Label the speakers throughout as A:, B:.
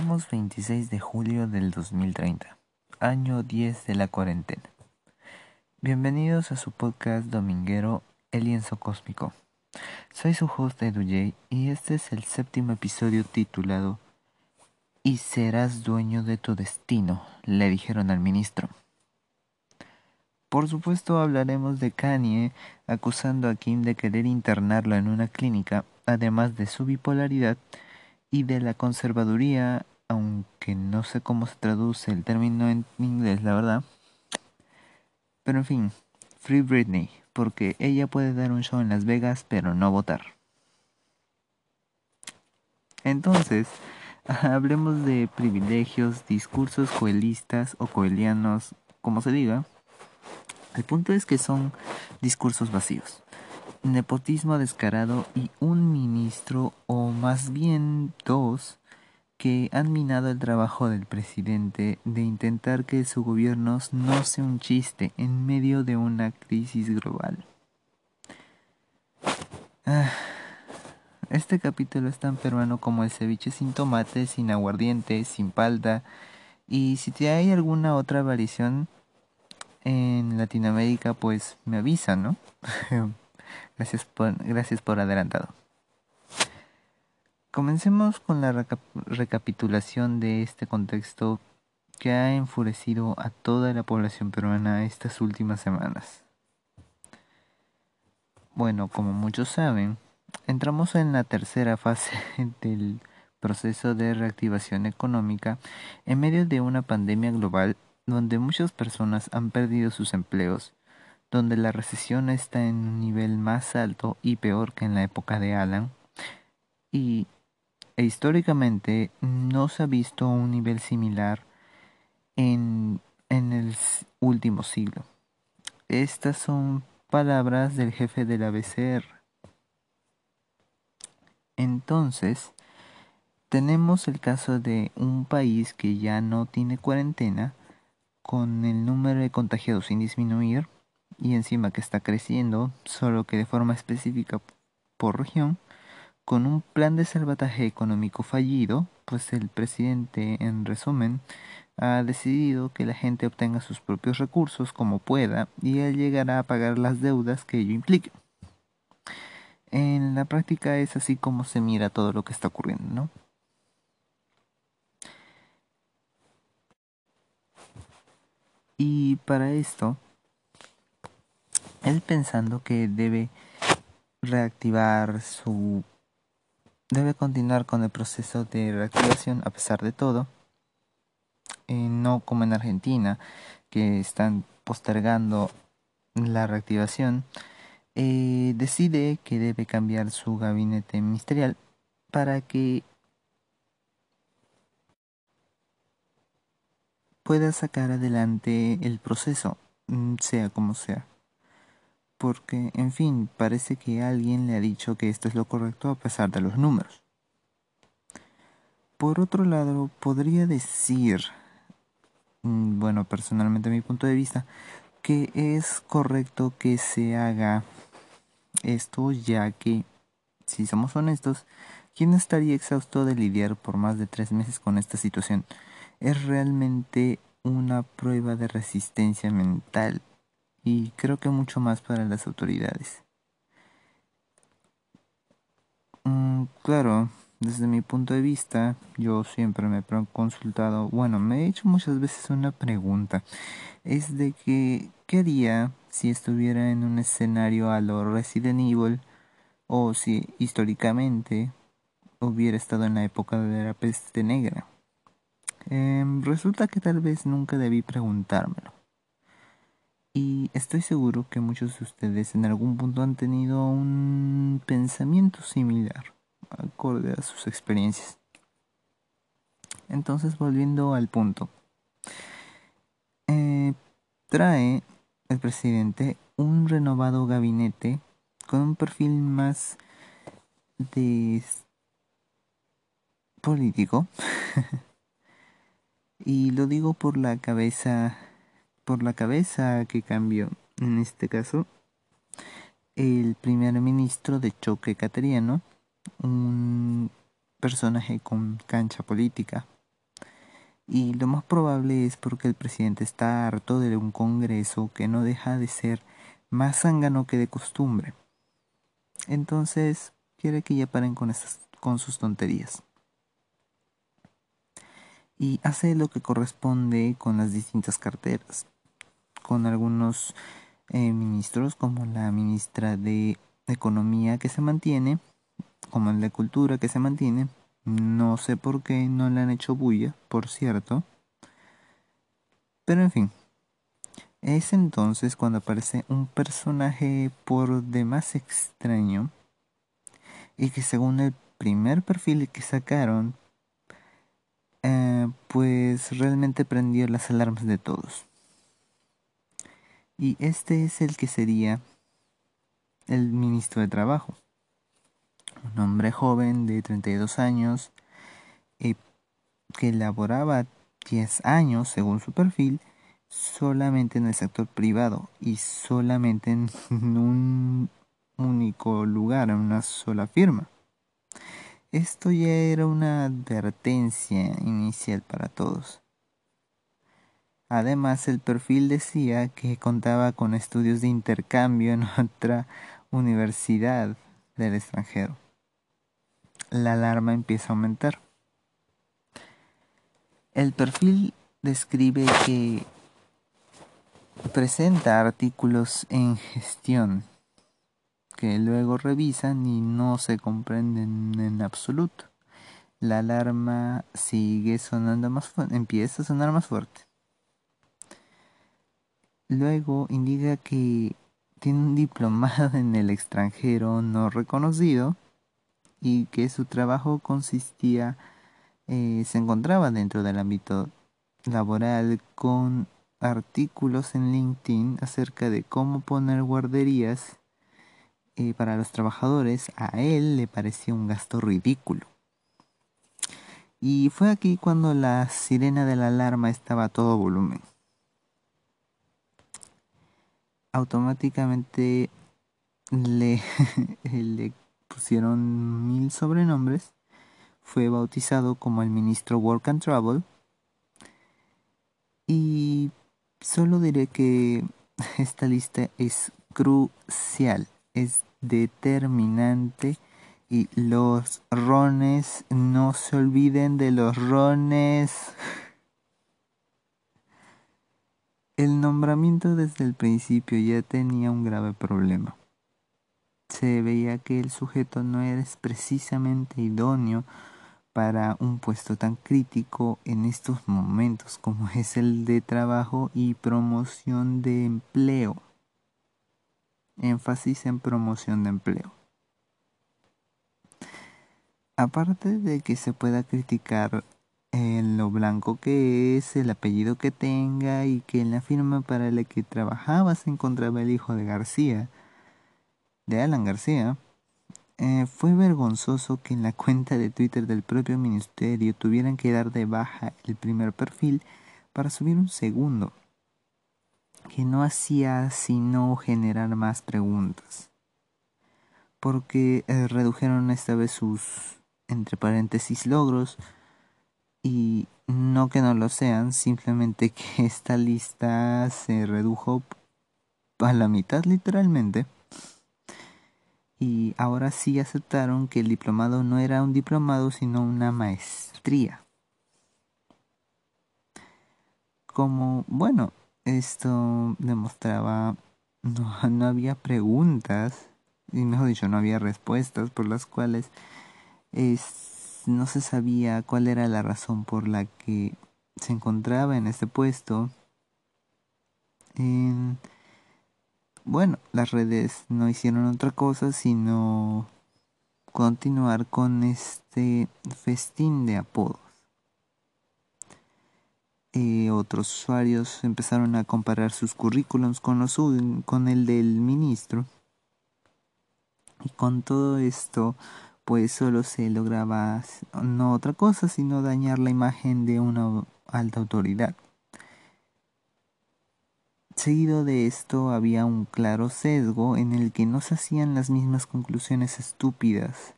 A: Estamos 26 de julio del 2030, año 10 de la cuarentena. Bienvenidos a su podcast dominguero El lienzo cósmico. Soy su host EduJ y este es el séptimo episodio titulado Y serás dueño de tu destino, le dijeron al ministro. Por supuesto hablaremos de Kanye acusando a Kim de querer internarlo en una clínica, además de su bipolaridad y de la conservaduría, aunque no sé cómo se traduce el término en inglés, la verdad. Pero en fin, Free Britney, porque ella puede dar un show en Las Vegas, pero no votar. Entonces, hablemos de privilegios, discursos coelistas o coelianos, como se diga. El punto es que son discursos vacíos nepotismo descarado y un ministro, o más bien dos, que han minado el trabajo del presidente de intentar que su gobierno no sea un chiste en medio de una crisis global. Ah, este capítulo es tan peruano como el ceviche sin tomate, sin aguardiente, sin palda. Y si te hay alguna otra variación en Latinoamérica, pues me avisa, ¿no? Gracias por, gracias por adelantado. Comencemos con la recapitulación de este contexto que ha enfurecido a toda la población peruana estas últimas semanas. Bueno, como muchos saben, entramos en la tercera fase del proceso de reactivación económica en medio de una pandemia global donde muchas personas han perdido sus empleos donde la recesión está en un nivel más alto y peor que en la época de Alan, y e históricamente no se ha visto un nivel similar en, en el último siglo. Estas son palabras del jefe de la BCR. Entonces, tenemos el caso de un país que ya no tiene cuarentena, con el número de contagiados sin disminuir, y encima que está creciendo, solo que de forma específica por región, con un plan de salvataje económico fallido, pues el presidente, en resumen, ha decidido que la gente obtenga sus propios recursos como pueda y él llegará a pagar las deudas que ello implique. En la práctica es así como se mira todo lo que está ocurriendo, ¿no? Y para esto, él pensando que debe reactivar su debe continuar con el proceso de reactivación a pesar de todo no como en Argentina que están postergando la reactivación. Eh, decide que debe cambiar su gabinete ministerial para que pueda sacar adelante el proceso mm, sea como sea porque, en fin, parece que alguien le ha dicho que esto es lo correcto a pesar de los números. Por otro lado, podría decir, mm, bueno, personalmente mi punto de vista, que es correcto que se haga esto ya que, si somos honestos, ¿quién estaría exhausto de lidiar por más de tres meses con esta situación? Es realmente una prueba de resistencia mental y creo que mucho más para las autoridades. Mm, claro, desde mi punto de vista, yo siempre me he consultado, bueno, me he hecho muchas veces una pregunta, es de que, ¿qué haría si estuviera en un escenario a lo Resident Evil o si históricamente hubiera estado en la época de la peste negra? Em, resulta que tal vez nunca debí preguntármelo. Y estoy seguro que muchos de ustedes en algún punto han tenido un pensamiento similar, acorde a sus experiencias. Entonces, volviendo al punto, eh, trae el presidente un renovado gabinete con un perfil más político. y lo digo por la cabeza por la cabeza que cambió, en este caso, el primer ministro de Choque Cateriano, un personaje con cancha política, Y lo más probable es porque el presidente está harto de un Congreso que no deja de ser más zángano que de costumbre. Entonces quiere que ya paren con, con sus tonterías. Y hace lo que corresponde con las distintas carteras, con algunos eh, ministros como la ministra de Economía que se mantiene, como el de Cultura que se mantiene. No sé por qué no le han hecho bulla, por cierto. Pero en fin, es entonces cuando aparece un personaje por demás extraño y que según el primer perfil que sacaron, eh, pues realmente prendió las alarmas de todos. Y este es el que sería el ministro de Trabajo. Un hombre joven de 32 años eh, que laboraba 10 años, según su perfil, solamente en el sector privado y solamente en un único lugar, en una sola firma. Esto ya era una advertencia inicial para todos. Además, el perfil decía que contaba con estudios de intercambio en otra universidad del extranjero. La alarma empieza a aumentar. El perfil describe que presenta artículos en gestión que luego revisan y no se comprenden en absoluto. La alarma sigue sonando más fuerte, empieza a sonar más fuerte. Luego indica que tiene un diplomado en el extranjero no reconocido y que su trabajo consistía, eh, se encontraba dentro del ámbito laboral con artículos en LinkedIn acerca de cómo poner guarderías eh, para los trabajadores. A él le pareció un gasto ridículo. Y fue aquí cuando la sirena de la alarma estaba a todo volumen automáticamente le, le pusieron mil sobrenombres. Fue bautizado como el ministro Work and Travel. Y solo diré que esta lista es crucial, es determinante. Y los rones, no se olviden de los rones. El nombramiento desde el principio ya tenía un grave problema. Se veía que el sujeto no era precisamente idóneo para un puesto tan crítico en estos momentos como es el de trabajo y promoción de empleo. Énfasis en promoción de empleo. Aparte de que se pueda criticar en lo blanco que es, el apellido que tenga y que en la firma para la que trabajaba se encontraba el hijo de García, de Alan García. Eh, fue vergonzoso que en la cuenta de Twitter del propio ministerio tuvieran que dar de baja el primer perfil para subir un segundo, que no hacía sino generar más preguntas, porque eh, redujeron esta vez sus, entre paréntesis, logros, y no que no lo sean, simplemente que esta lista se redujo a la mitad literalmente. Y ahora sí aceptaron que el diplomado no era un diplomado, sino una maestría. Como, bueno, esto demostraba no, no había preguntas, y mejor dicho, no había respuestas por las cuales es no se sabía cuál era la razón por la que se encontraba en este puesto. bueno, las redes no hicieron otra cosa sino continuar con este festín de apodos. Eh, otros usuarios empezaron a comparar sus currículums con, los, con el del ministro. Y con todo esto pues solo se lograba no otra cosa sino dañar la imagen de una alta autoridad. Seguido de esto había un claro sesgo en el que no se hacían las mismas conclusiones estúpidas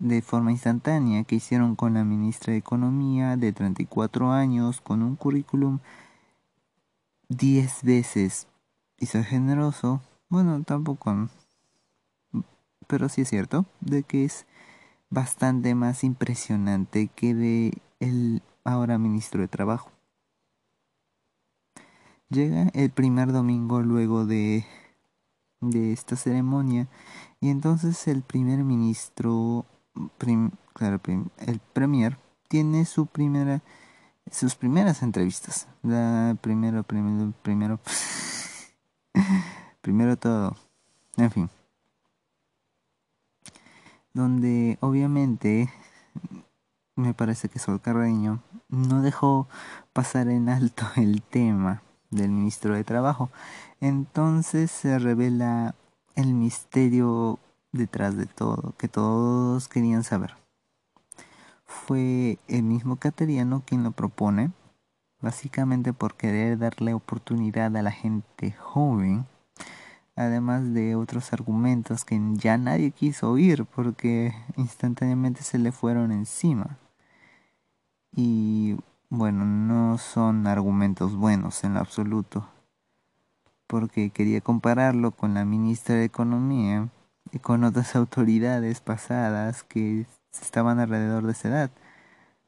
A: de forma instantánea que hicieron con la ministra de Economía de 34 años con un currículum 10 veces y soy generoso, bueno, tampoco, pero sí es cierto, de que es bastante más impresionante que de el ahora ministro de Trabajo. Llega el primer domingo luego de, de esta ceremonia y entonces el primer ministro, el premier, tiene su primera, sus primeras entrevistas. La primero, primero, primero, primero todo. En fin. Donde obviamente me parece que Sol Carreño no dejó pasar en alto el tema del ministro de Trabajo. Entonces se revela el misterio detrás de todo, que todos querían saber. Fue el mismo Cateriano quien lo propone, básicamente por querer darle oportunidad a la gente joven, además de otros argumentos que ya nadie quiso oír porque instantáneamente se le fueron encima. Y bueno, no son argumentos buenos en lo absoluto, porque quería compararlo con la ministra de Economía y con otras autoridades pasadas que estaban alrededor de esa edad.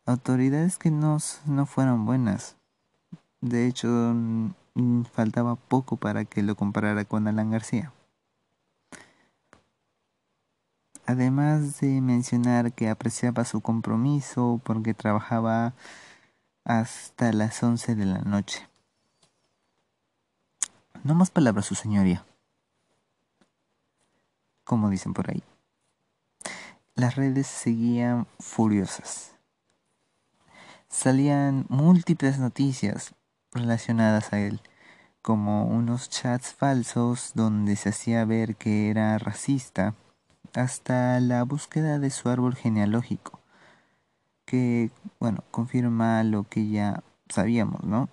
A: Autoridades que no, no fueron buenas. De hecho, faltaba poco para que lo comparara con Alan García. Además de mencionar que apreciaba su compromiso porque trabajaba hasta las once de la noche. No más palabras, su señoría. Como dicen por ahí. Las redes seguían furiosas. Salían múltiples noticias relacionadas a él, como unos chats falsos donde se hacía ver que era racista hasta la búsqueda de su árbol genealógico, que, bueno, confirma lo que ya sabíamos, ¿no?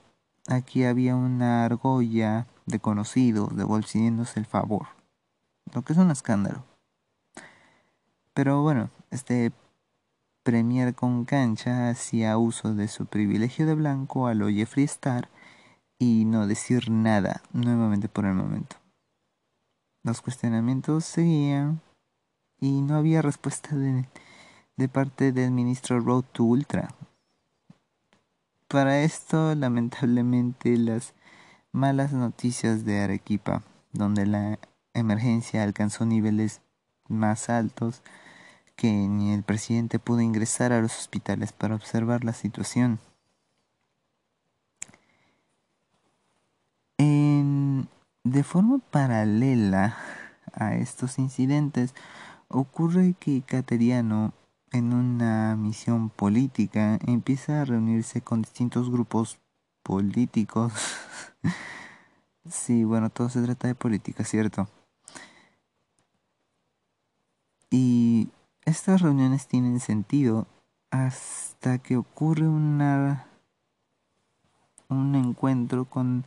A: Aquí había una argolla de conocidos devolviéndose el favor, lo que es un escándalo. Pero bueno, este Premier con cancha hacía uso de su privilegio de blanco a lo Jeffree Star y no decir nada nuevamente por el momento. Los cuestionamientos seguían y no había respuesta de, de parte del ministro Road to Ultra. Para esto, lamentablemente, las malas noticias de Arequipa, donde la emergencia alcanzó niveles más altos, que ni el presidente pudo ingresar a los hospitales para observar la situación. En, de forma paralela a estos incidentes, Ocurre que Cateriano, en una misión política, empieza a reunirse con distintos grupos políticos. sí, bueno, todo se trata de política, ¿cierto? Y estas reuniones tienen sentido hasta que ocurre una un encuentro con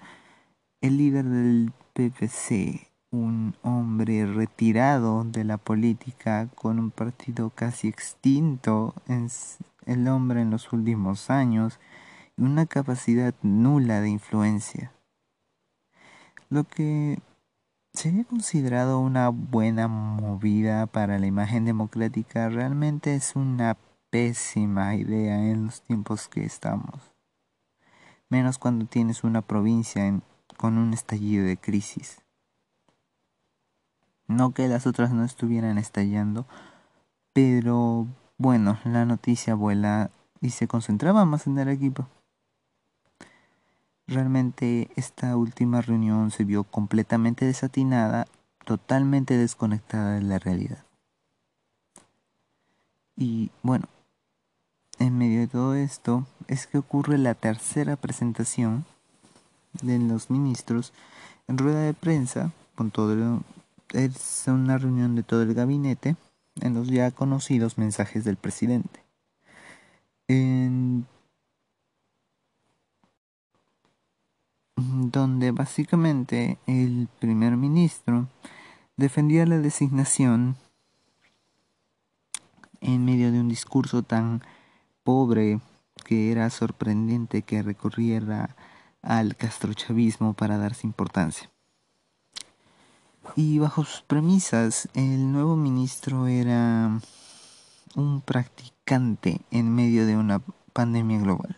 A: el líder del PPC, un hombre retirado de la política con un partido casi extinto el hombre en los últimos años y una capacidad nula de influencia. Lo que sería considerado una buena movida para la imagen democrática realmente es una pésima idea en los tiempos que estamos. Menos cuando tienes una provincia con un estallido de crisis. No que las otras no estuvieran estallando, pero bueno, la noticia vuela y se concentraba más en el equipo. Realmente esta última reunión se vio completamente desatinada, totalmente desconectada de la realidad. Y bueno, en medio de todo esto es que ocurre la tercera presentación de los ministros en rueda de prensa con todo el, es una reunión de todo el gabinete en los ya conocidos mensajes del presidente. En donde básicamente el primer ministro defendía la designación en medio de un discurso tan pobre que era sorprendente que recurriera al castrochavismo para darse importancia. Y bajo sus premisas, el nuevo ministro era un practicante en medio de una pandemia global.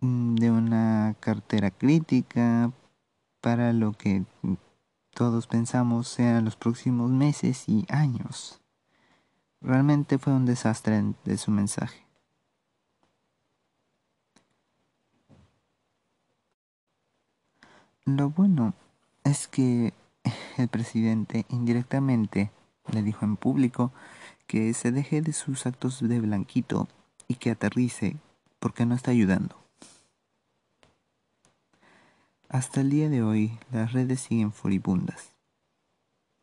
A: De una cartera crítica para lo que todos pensamos sean los próximos meses y años. Realmente fue un desastre de su mensaje. Lo bueno es que el presidente indirectamente le dijo en público que se deje de sus actos de blanquito y que aterrice porque no está ayudando. Hasta el día de hoy las redes siguen furibundas.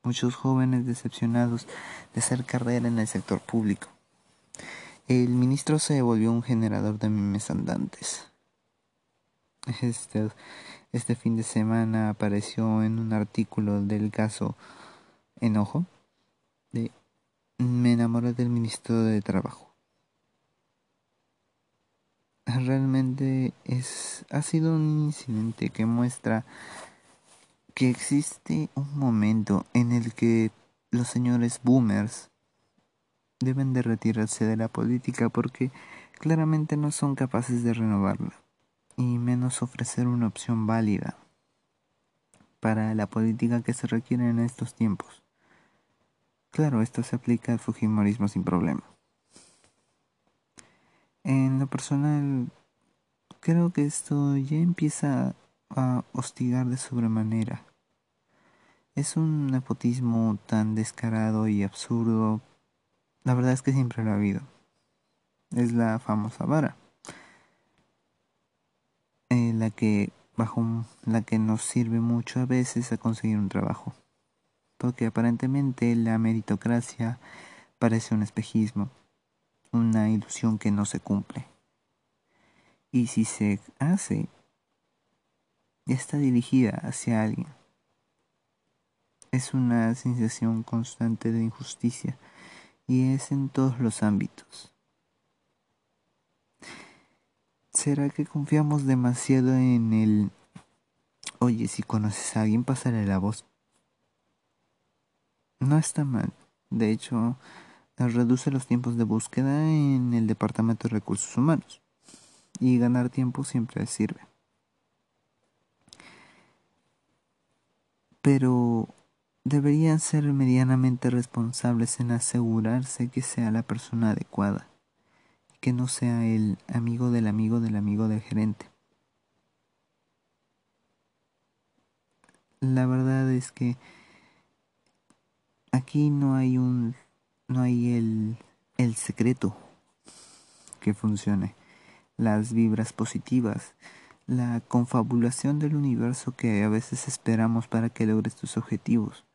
A: Muchos jóvenes decepcionados de hacer carrera en el sector público. El ministro se volvió un generador de memes andantes. Este, este fin de semana apareció en un artículo del caso Enojo de Me enamoré del ministro de Trabajo. Realmente es, ha sido un incidente que muestra que existe un momento en el que los señores boomers deben de retirarse de la política porque claramente no son capaces de renovarla y menos ofrecer una opción válida para la política que se requiere en estos tiempos. Claro, esto se aplica al Fujimorismo sin problema. En lo personal, creo que esto ya empieza a hostigar de sobremanera. Es un nepotismo tan descarado y absurdo. La verdad es que siempre lo ha habido. Es la famosa vara la que bajo la que nos sirve mucho a veces a conseguir un trabajo. Porque aparentemente la meritocracia parece un espejismo, una ilusión que no se cumple. Y si se hace, está dirigida hacia alguien. Es una sensación constante de injusticia y es en todos los ámbitos. ¿Será que confiamos demasiado en el... Oye, si conoces a alguien, pásale la voz. No está mal. De hecho, reduce los tiempos de búsqueda en el Departamento de Recursos Humanos. Y ganar tiempo siempre sirve. Pero deberían ser medianamente responsables en asegurarse que sea la persona adecuada que no sea el amigo del amigo del amigo del gerente. La verdad es que aquí no hay un no hay el el secreto que funcione, las vibras positivas, la confabulación del universo que a veces esperamos para que logres tus objetivos.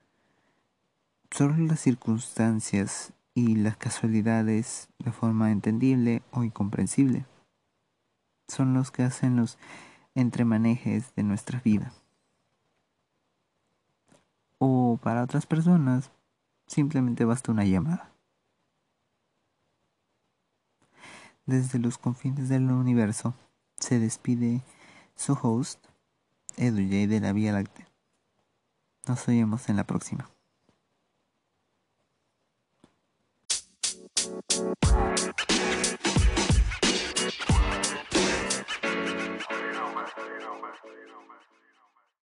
A: Solo las circunstancias y las casualidades de forma entendible o incomprensible. Son los que hacen los entremanejes de nuestra vida. O para otras personas, Simplemente basta una llamada. Desde los confines del universo se despide su host, Edu J de la Vía Láctea. Nos oímos en la próxima.